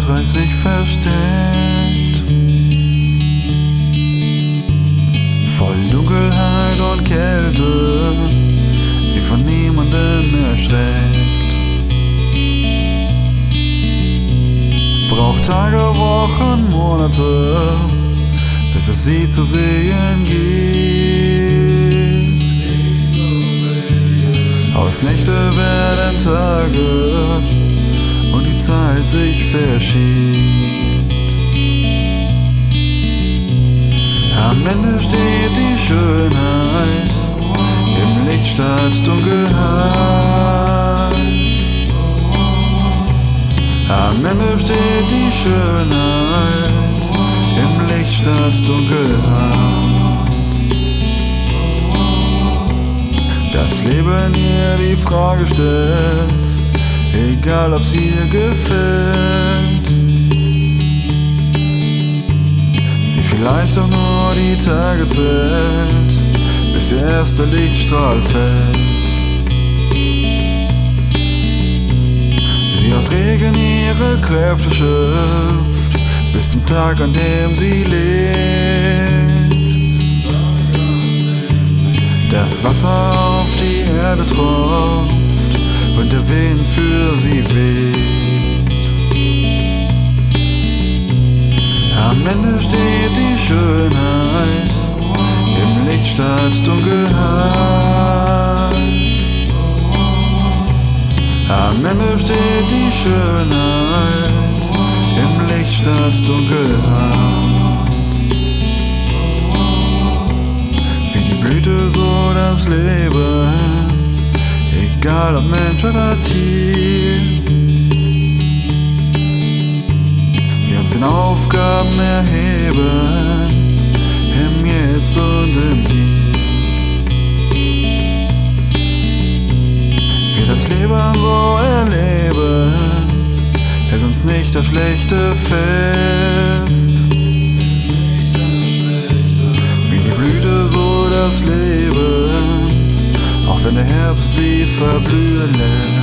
Erdreich sich versteckt. Voll Dunkelheit und Kälte, sie von niemandem erschreckt. Braucht Tage, Wochen, Monate, bis es sie zu sehen gibt. Aus Nächte werden Tage die Zeit sich verschiebt. Am Ende steht die Schönheit im Licht statt Dunkelheit. Am Ende steht die Schönheit im Licht statt Dunkelheit. Das Leben ihr die Frage stellt, egal ob sie ihr gefällt. Sie vielleicht auch nur die Tage zählt, bis ihr erster Lichtstrahl fällt. Sie aus Regen ihre Kräfte schöpft, bis zum Tag, an dem sie lebt. Das Wasser auf die Erde tropft und der Wind für sie weht. Am Ende steht die Schönheit im Licht statt Dunkelheit. Am Ende steht die Schönheit im Licht statt Dunkelheit. Wie die Blüte so das Leben, oder Tier. Wir uns den Aufgaben erheben, im Jetzt und im Hier. Wir das Leben so erleben, hält uns nicht das Schlechte fest. Wie die Blüte so das Leben, wenn der Herbst sie verblühen lässt.